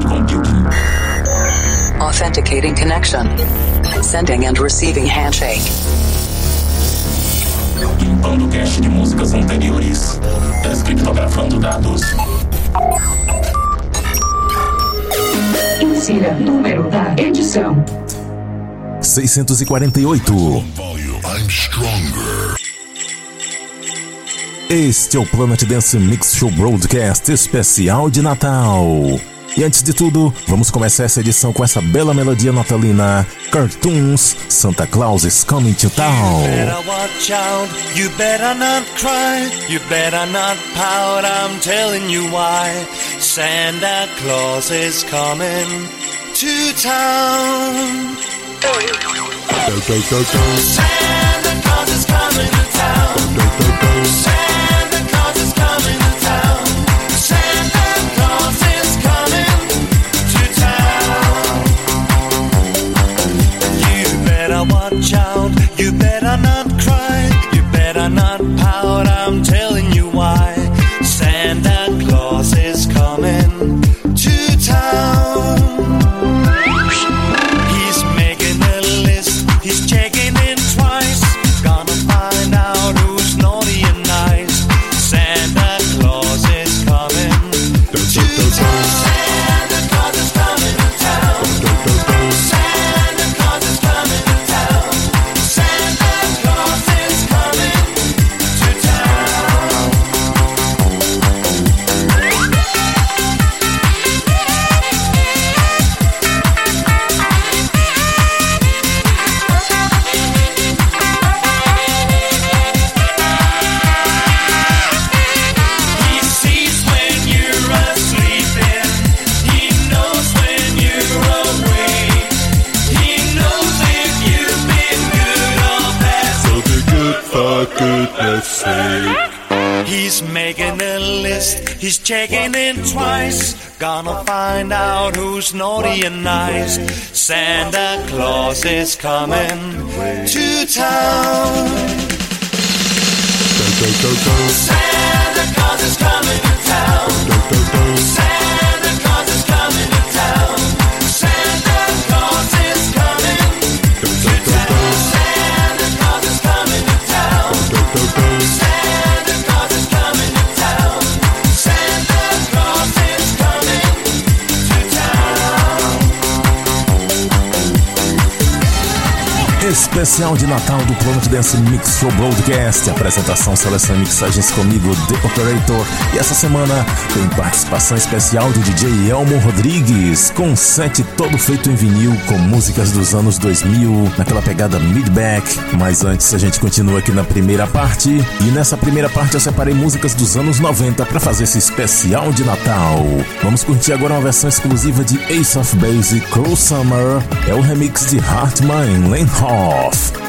cloud computing. Authenticating connection. Sending and receiving handshake. Limpando cache de músicas anteriores. Descriptografando dados. Insira número da edição: 648. I'm stronger. Este é o Planet Dance Mix Show Broadcast especial de Natal. E antes de tudo, vamos começar essa edição com essa bela melodia natalina: Cartoons Santa Claus is Coming to Town. better watch out, you better not cry, you better not pout, I'm telling you why. Santa Claus is coming to town. Santa Claus is coming to town. Out. You better He's making a list, he's checking it twice. Gonna find out who's naughty and nice. Santa Claus is coming to town. Santa Claus is coming to town. Santa Especial de Natal do Planet Dance Mix Show Broadcast. Apresentação, seleção e mixagens comigo, The Operator. E essa semana tem participação especial do DJ Elmo Rodrigues, com um set todo feito em vinil, com músicas dos anos 2000, naquela pegada mid-back. Mas antes a gente continua aqui na primeira parte. E nessa primeira parte eu separei músicas dos anos 90 para fazer esse especial de Natal. Vamos curtir agora uma versão exclusiva de Ace of Base, Cruel Summer. É o remix de Hartman Lenhoff. Santa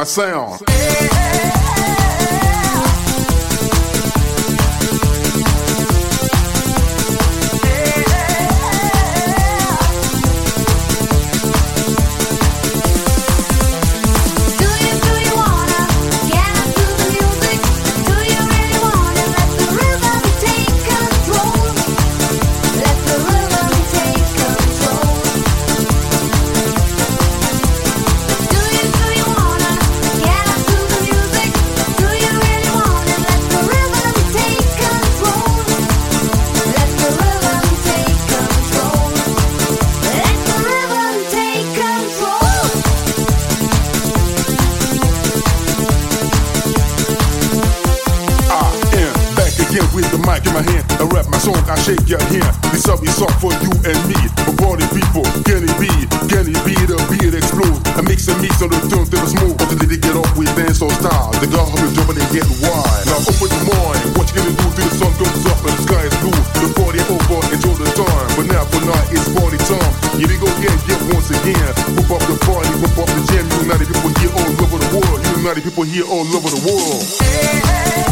my sound. shake your hand. This up is up for you and me. For party people, can it be? Can it be the beat explodes? I mix and mix on the drums that was smooth. Until they get off with dance on style. The girl have a drum and get wild. Now open your mind. What you gonna do till the sun comes up and the sky is blue? The party over, enjoy the time. But now for now it's party time. Here we go again, get once again. Pop up the party, pop up the jam. United people here all over the world. United people here all over the world. Hey, hey.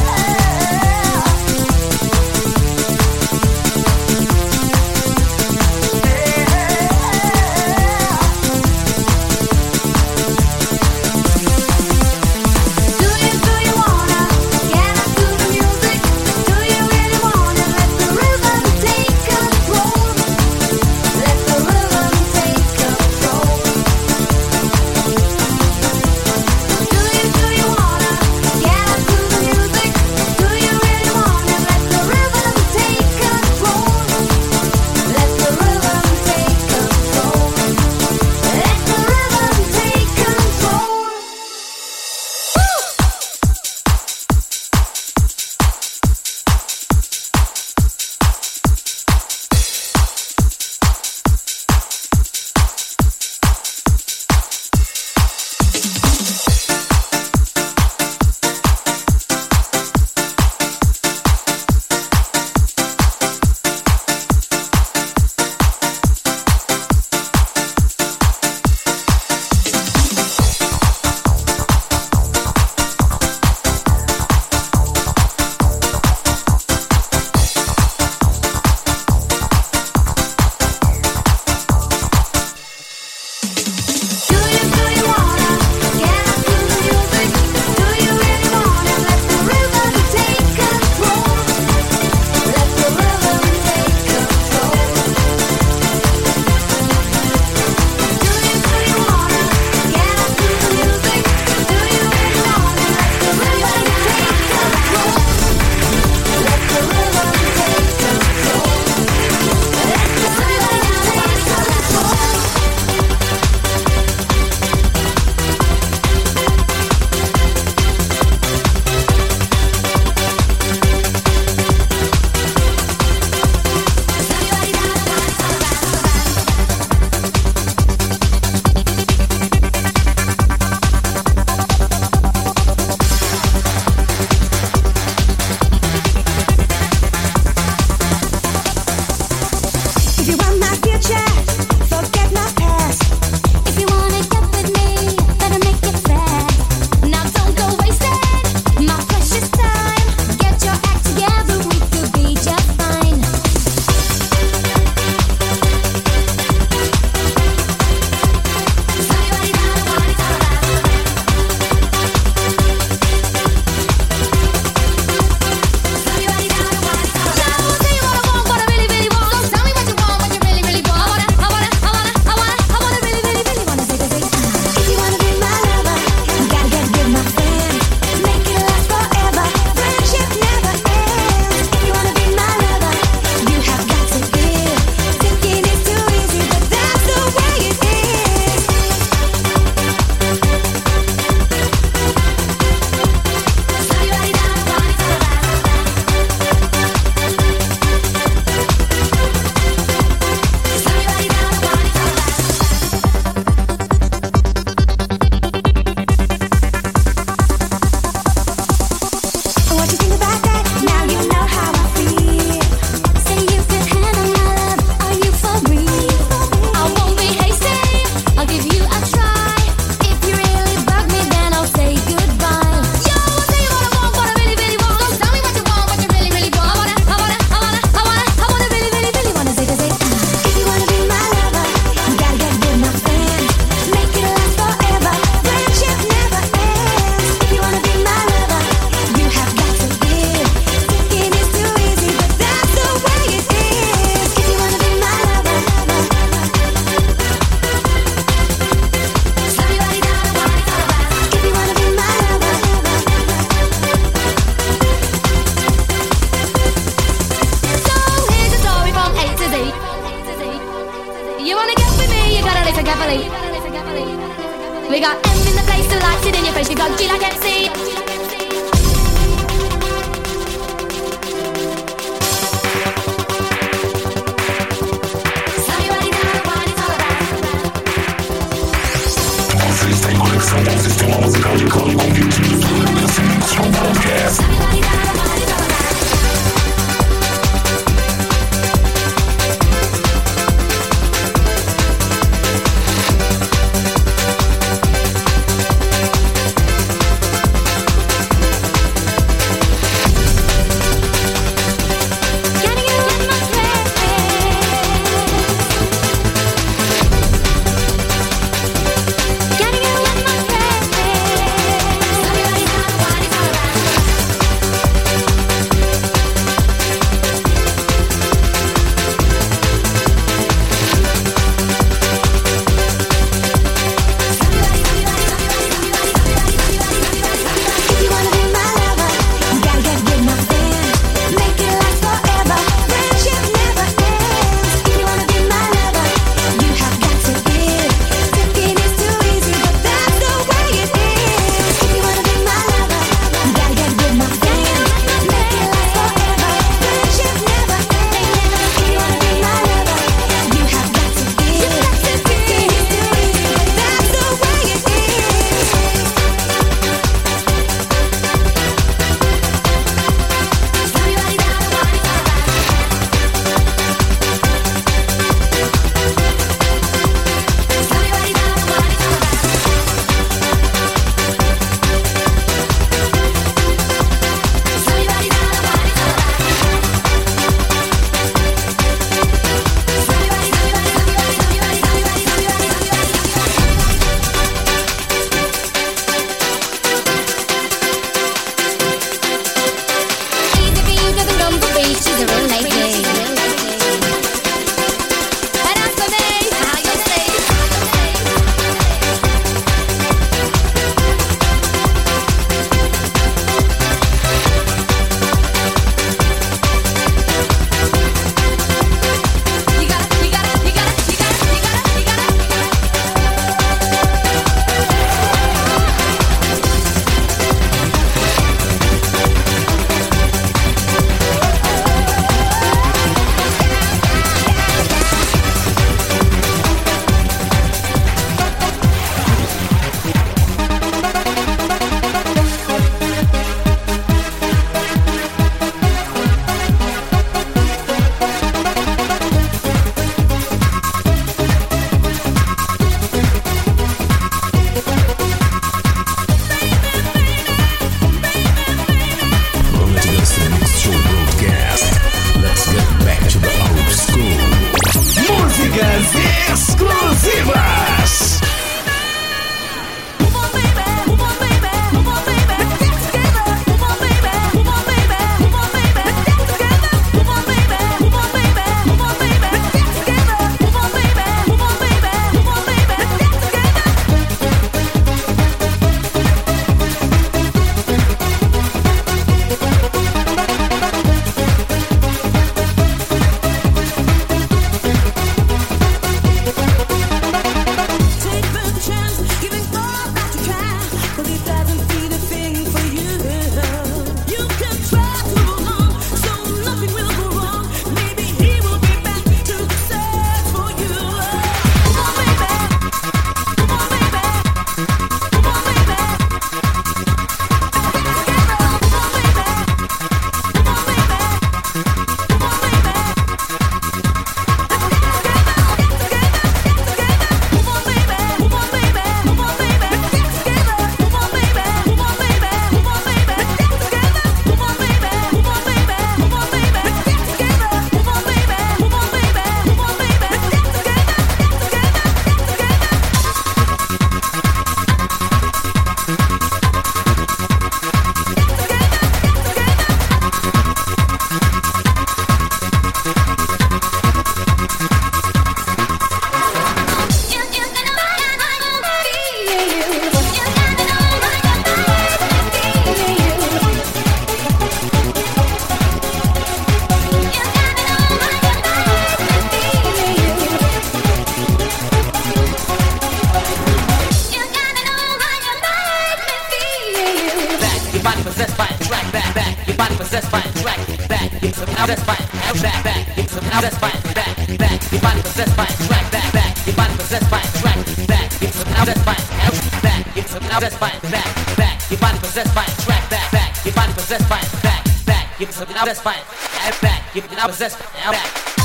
possessed by it, back, back. Your body possessed by it, track, back, back. Your body possessed by it, back, back. You're possessed by it, back, back. You're possessed by it, back.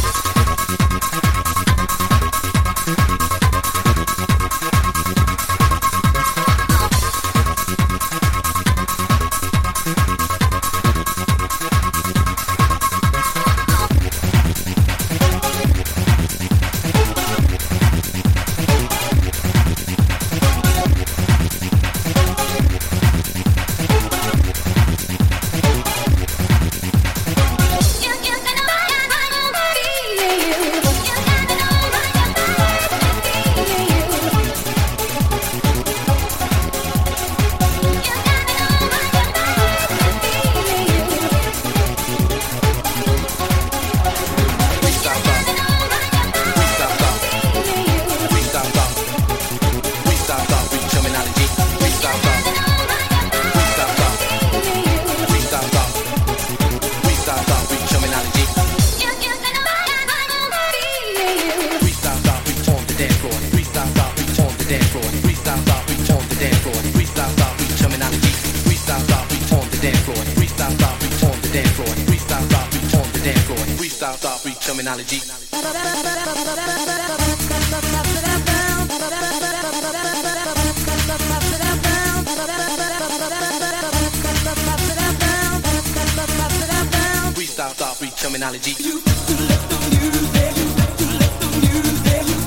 terminology. You, you the music. You the music.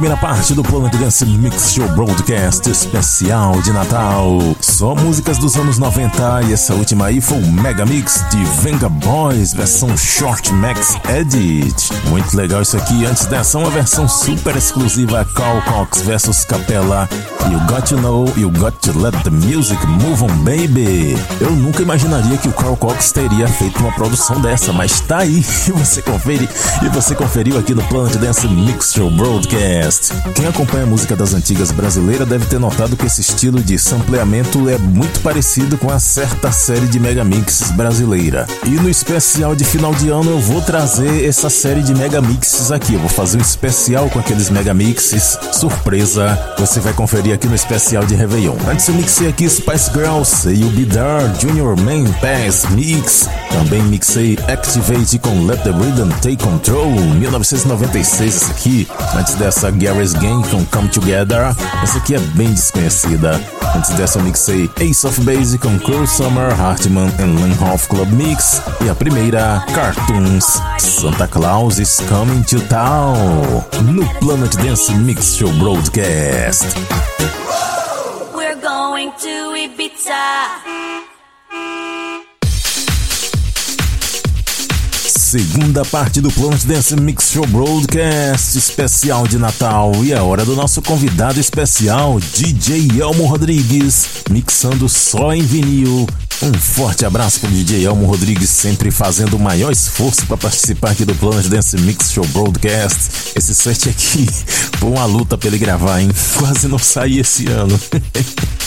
Primeira parte do Planet Dance Mix Show Broadcast especial de Natal. Só músicas dos anos 90 e essa última aí foi o Mega Mix de Venga Boys, versão Short Max Edit. Muito legal isso aqui. Antes dessa, uma versão super exclusiva Carl Cox versus Capella. You Got to Know, You Got to Let the Music Move On Baby. Eu nunca imaginaria que o Carl Cox teria feito uma produção dessa, mas tá aí e você confere e você conferiu aqui no Planet Dance Mix Show Broadcast. Quem acompanha a música das antigas brasileira deve ter notado que esse estilo de sampleamento é muito parecido com a certa série de mega mixes brasileira. E no especial de final de ano eu vou trazer essa série de mega mixes aqui. Eu vou fazer um especial com aqueles mega mixes, surpresa. Você vai conferir aqui no especial de Réveillon. Antes eu mixei aqui Spice Girls, You Be There, Junior Main Pass Mix. Também mixei Activate com Let the Rhythm Take Control, 1996 essa aqui. Antes dessa, Gary's Game com Come Together. Essa aqui é bem desconhecida. Antes dessa, eu mixei Ace of Base com Cruel Summer, Hartman and Langhoff Club Mix. E a primeira, Cartoons, Santa Claus is Coming to Town. No Planet Dance Mix Show Broadcast. We're going to Ibiza. Segunda parte do Planet Dance Mix Show Broadcast especial de Natal. E é hora do nosso convidado especial, DJ Elmo Rodrigues, mixando só em vinil. Um forte abraço pro DJ Elmo Rodrigues, sempre fazendo o maior esforço para participar aqui do Planet Dance Mix Show Broadcast. Esse set aqui foi uma luta pra ele gravar, hein? Quase não saía esse ano.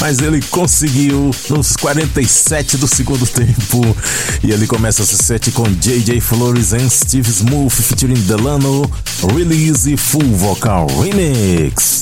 Mas ele conseguiu nos 47 do segundo tempo. E ele começa esse set com JJ Flores e Steve Smooth featuring Delano, Release Full Vocal Remix.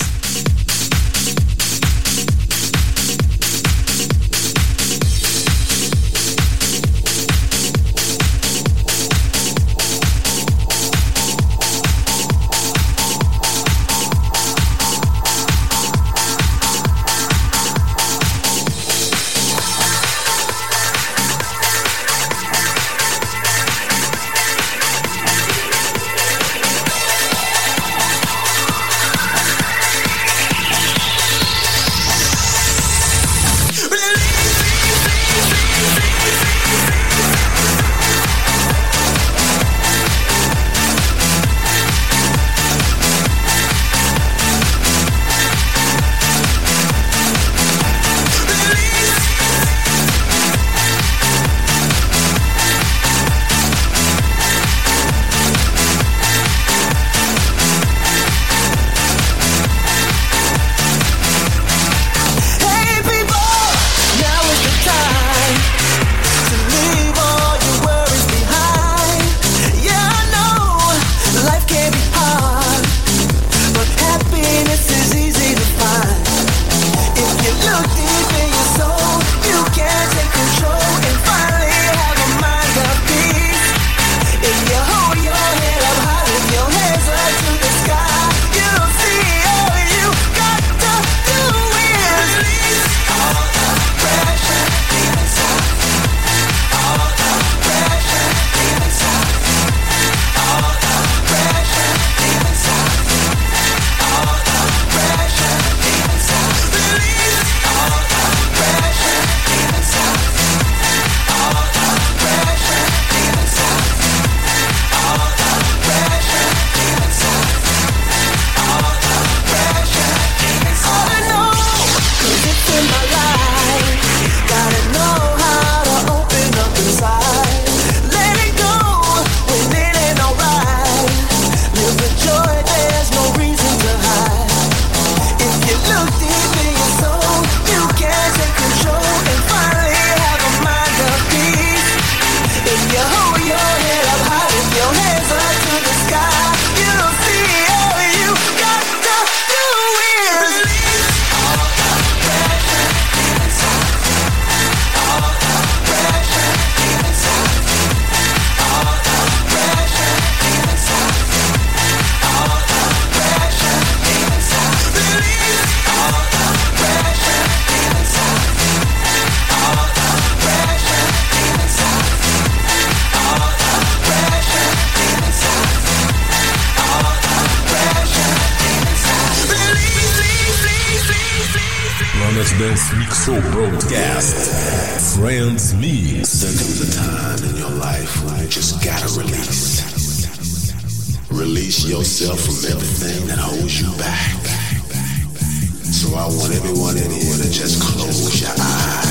So I want everyone in here to just close your eyes.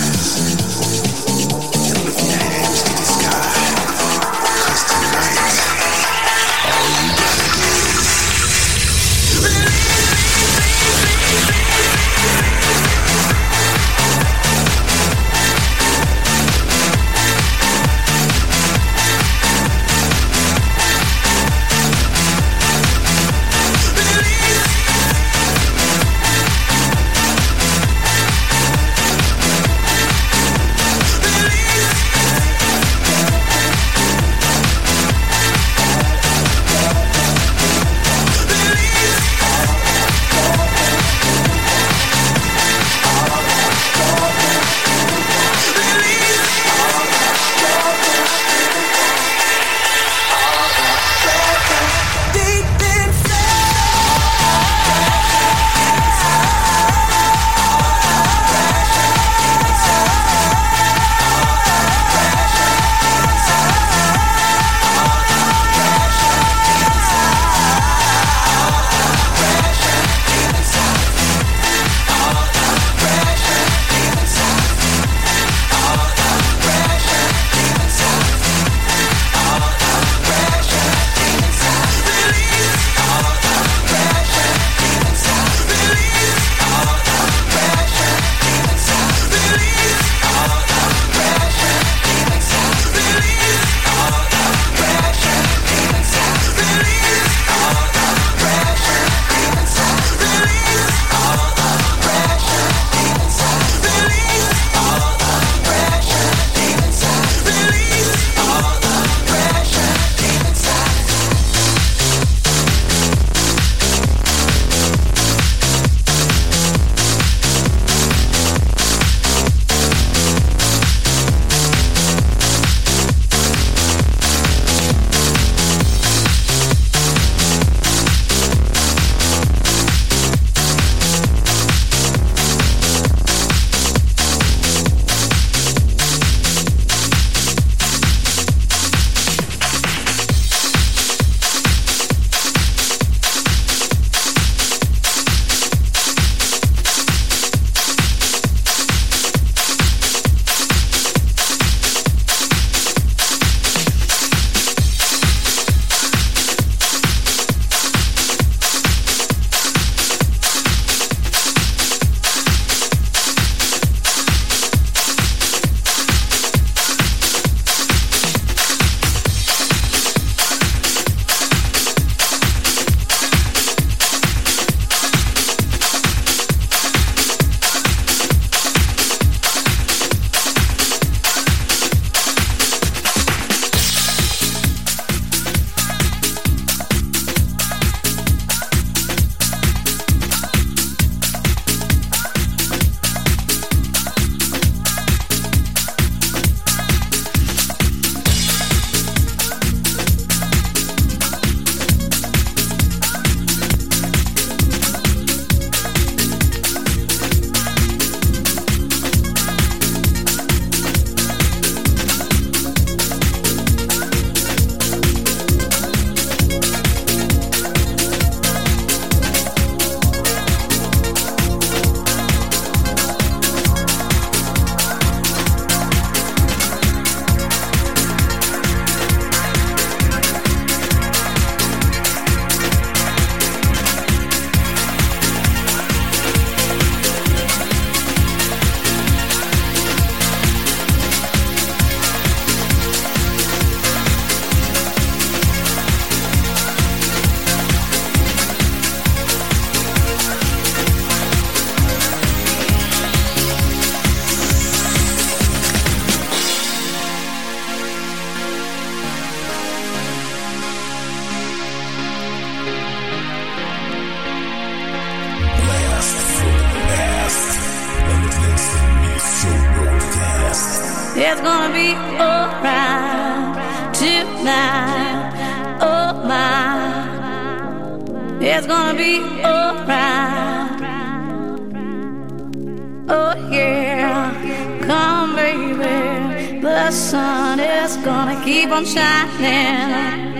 The sun is gonna keep on shining.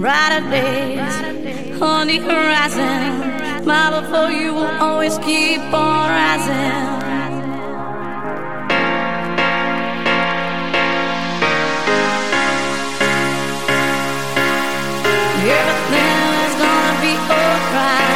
Brighter days on the horizon. My love for you will always keep on rising. Everything is gonna be alright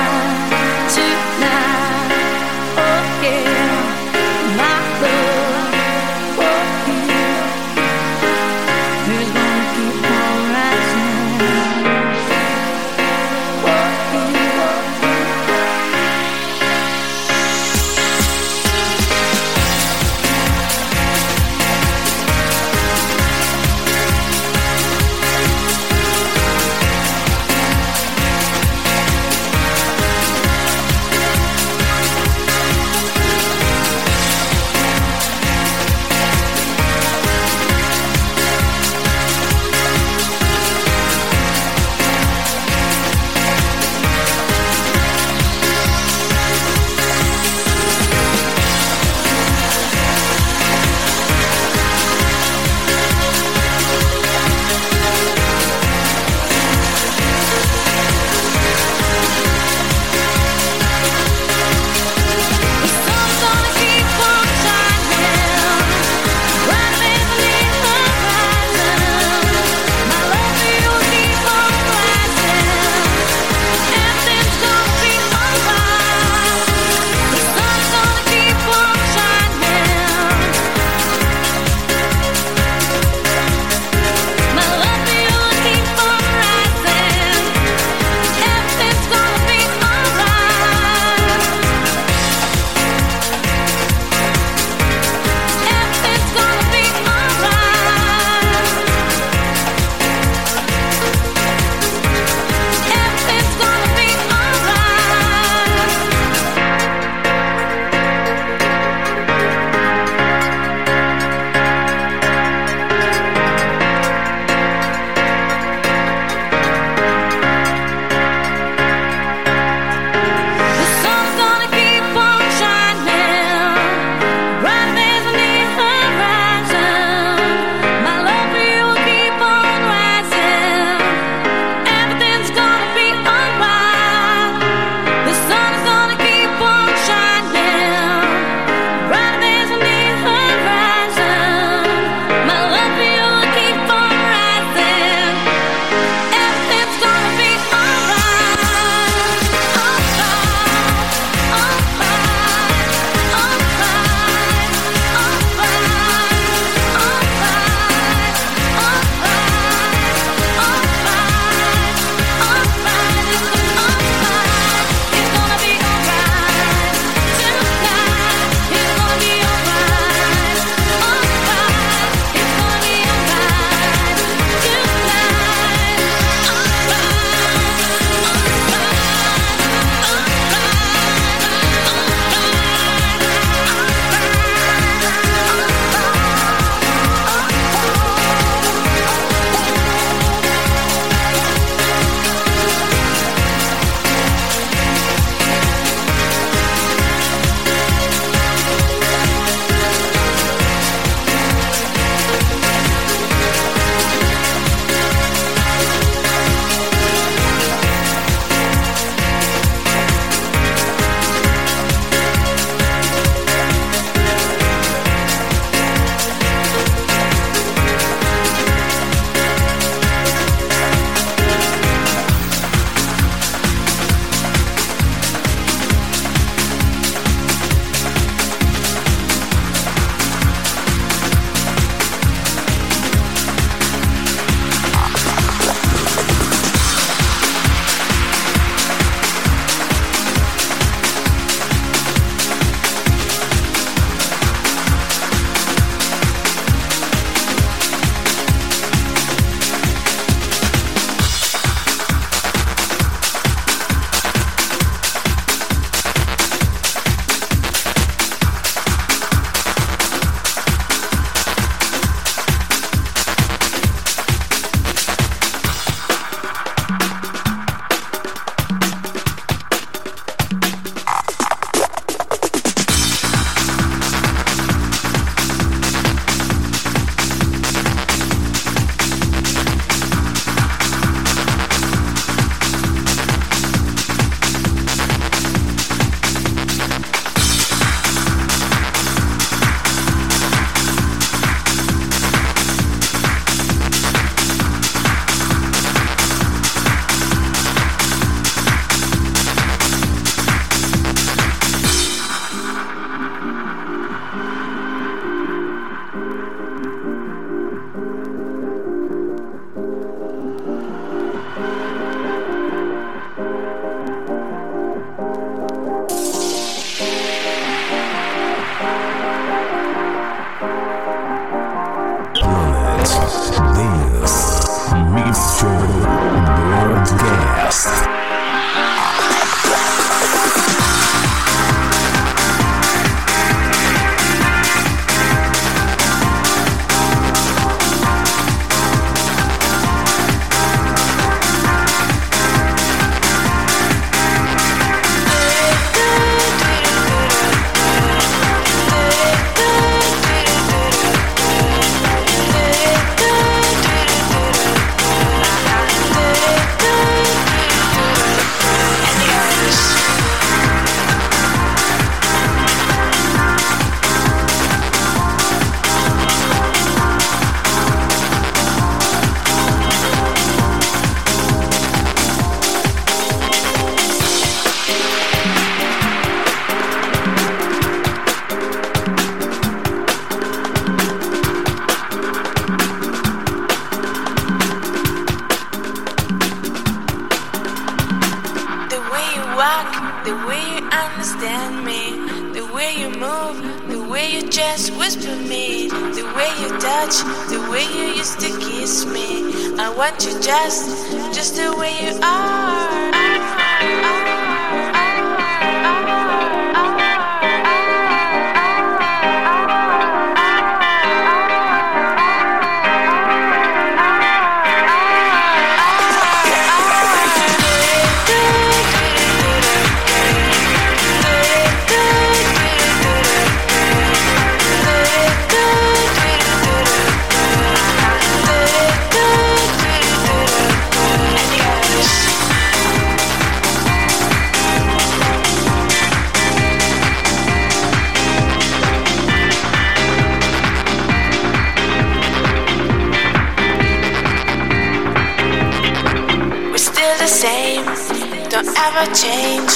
ever change.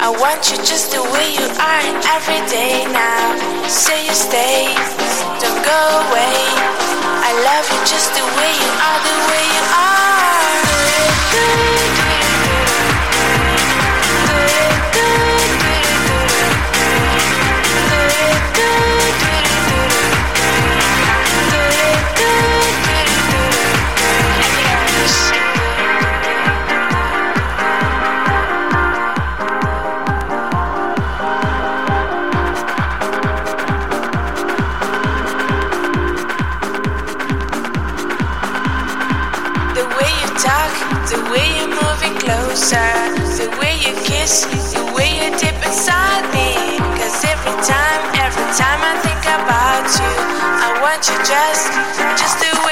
I want you just the way you are every day now. Say you stay, don't go away. I love you just the way you are, the way you The the way you kiss, the way you dip inside me. Cause every time, every time I think about you, I want you just, just the way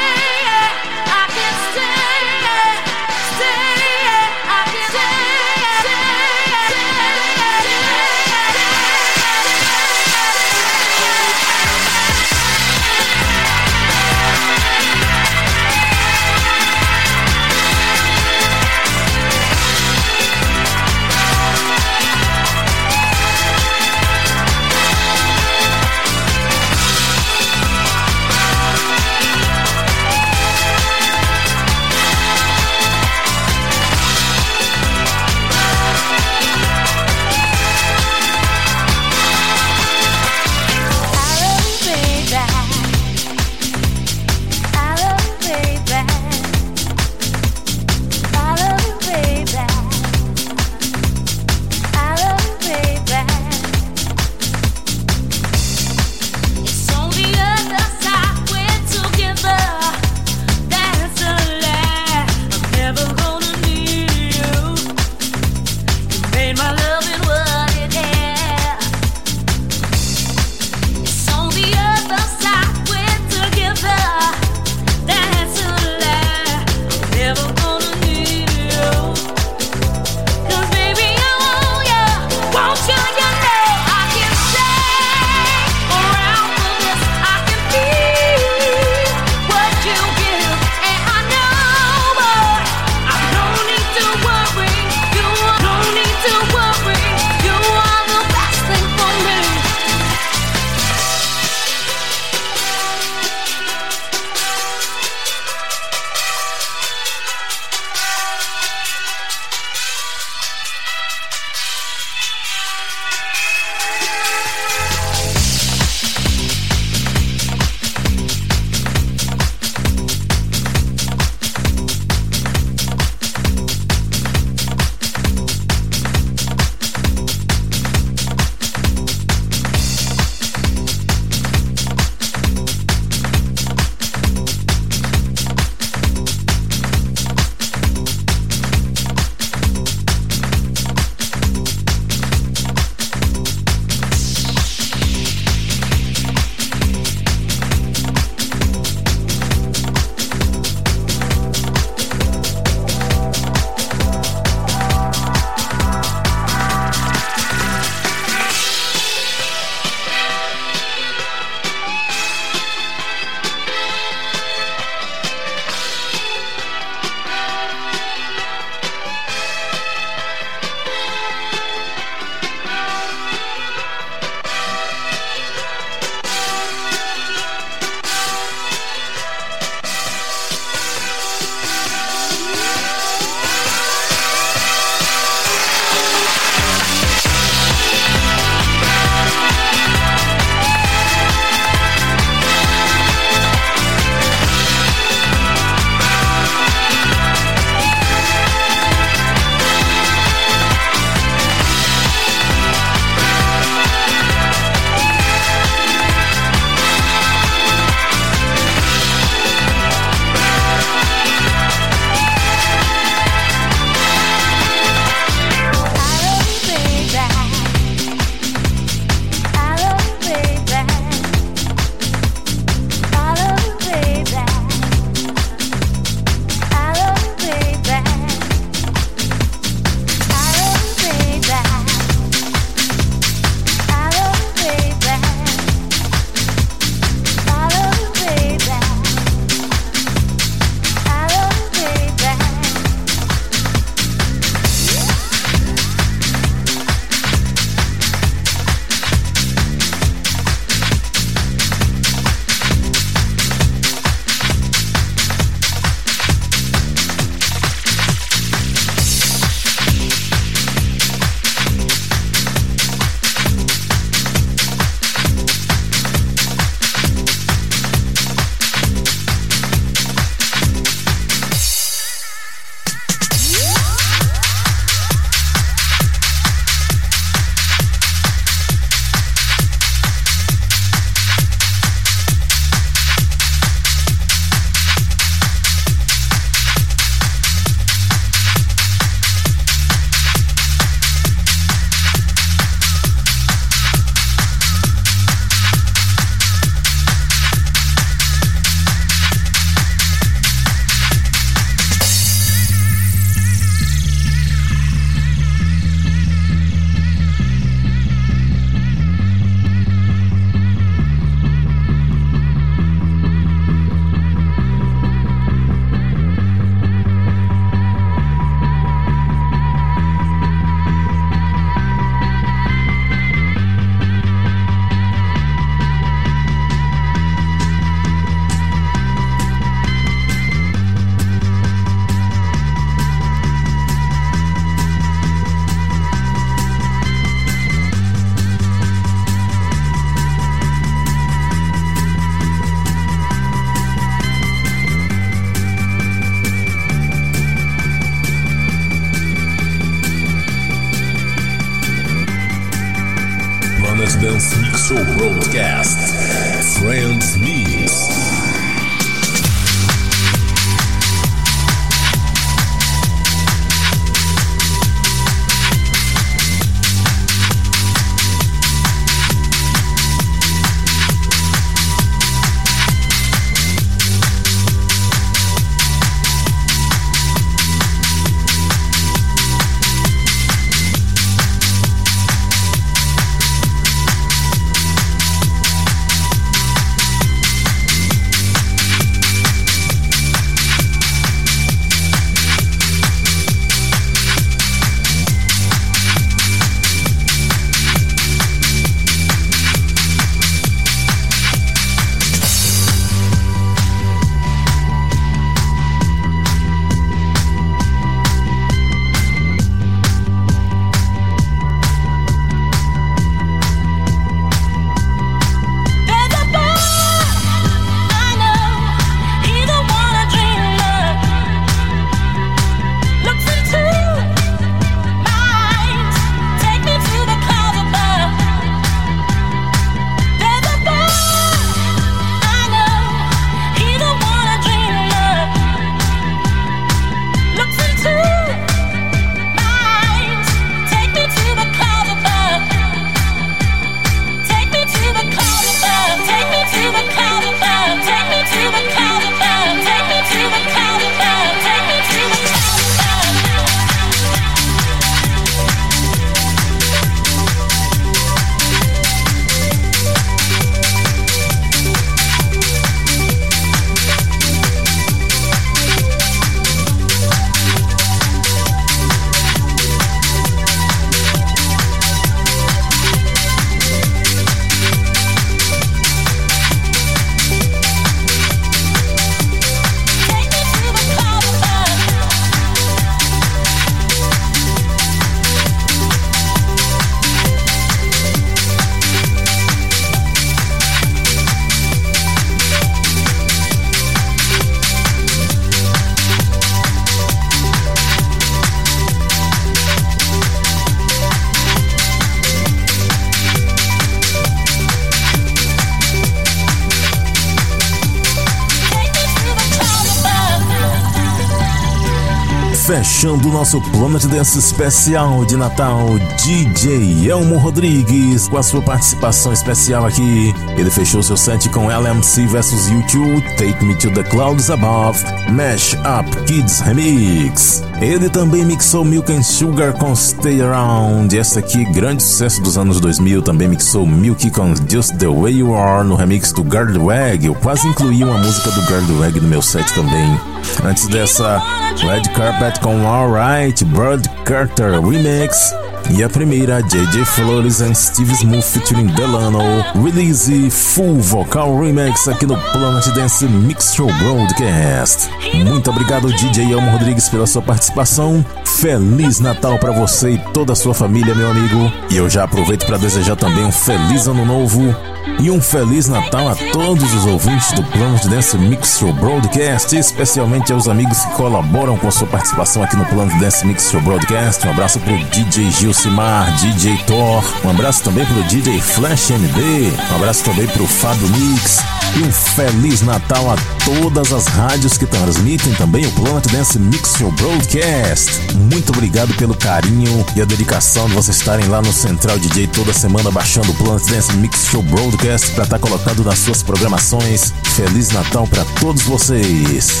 Nosso Planet Dance especial de Natal, DJ Elmo Rodrigues, com a sua participação especial aqui. Ele fechou seu set com LMC vs U2, Take Me to the Clouds Above, Mash Up Kids Remix. Ele também mixou Milk and Sugar com Stay Around. Essa aqui, grande sucesso dos anos 2000, também mixou Milk com Just the Way You Are no remix do Gardwag. Eu quase incluí uma música do Gardwag no meu set também. Antes dessa, Red Carpet com Alright, Bird Carter Remix. E a primeira, JJ Flores and Steve Smooth featuring Delano, Release Full Vocal Remix aqui no Planet Dance Mix Show Broadcast. Muito obrigado, DJ Elmo Rodrigues, pela sua participação. Feliz Natal para você e toda a sua família, meu amigo. E eu já aproveito para desejar também um feliz ano novo e um Feliz Natal a todos os ouvintes do Planet Dance Mix Show Broadcast, especialmente aos amigos que colaboram com a sua participação aqui no Planet Dance Mix Show Broadcast. Um abraço pro DJ Gilcimar, DJ Thor, um abraço também pro DJ Flash MD, um abraço também pro Fábio Mix e um Feliz Natal a todas as rádios que transmitem também o Planet Dance Mix Show Broadcast. Muito obrigado pelo carinho e a dedicação de vocês estarem lá no Central DJ toda semana baixando o Planet Dance Mix Show Broadcast para estar colocado nas suas programações. Feliz Natal para todos vocês.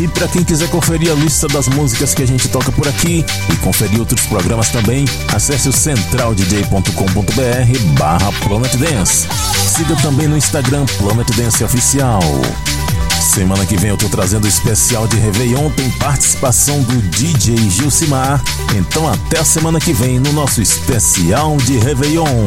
E para quem quiser conferir a lista das músicas que a gente toca por aqui e conferir outros programas também, acesse o centraldj.com.br barra Planet Dance. Siga também no Instagram Planet Dance Oficial. Semana que vem eu tô trazendo o especial de Réveillon, tem participação do DJ Gilcimar. Então até a semana que vem no nosso especial de Réveillon.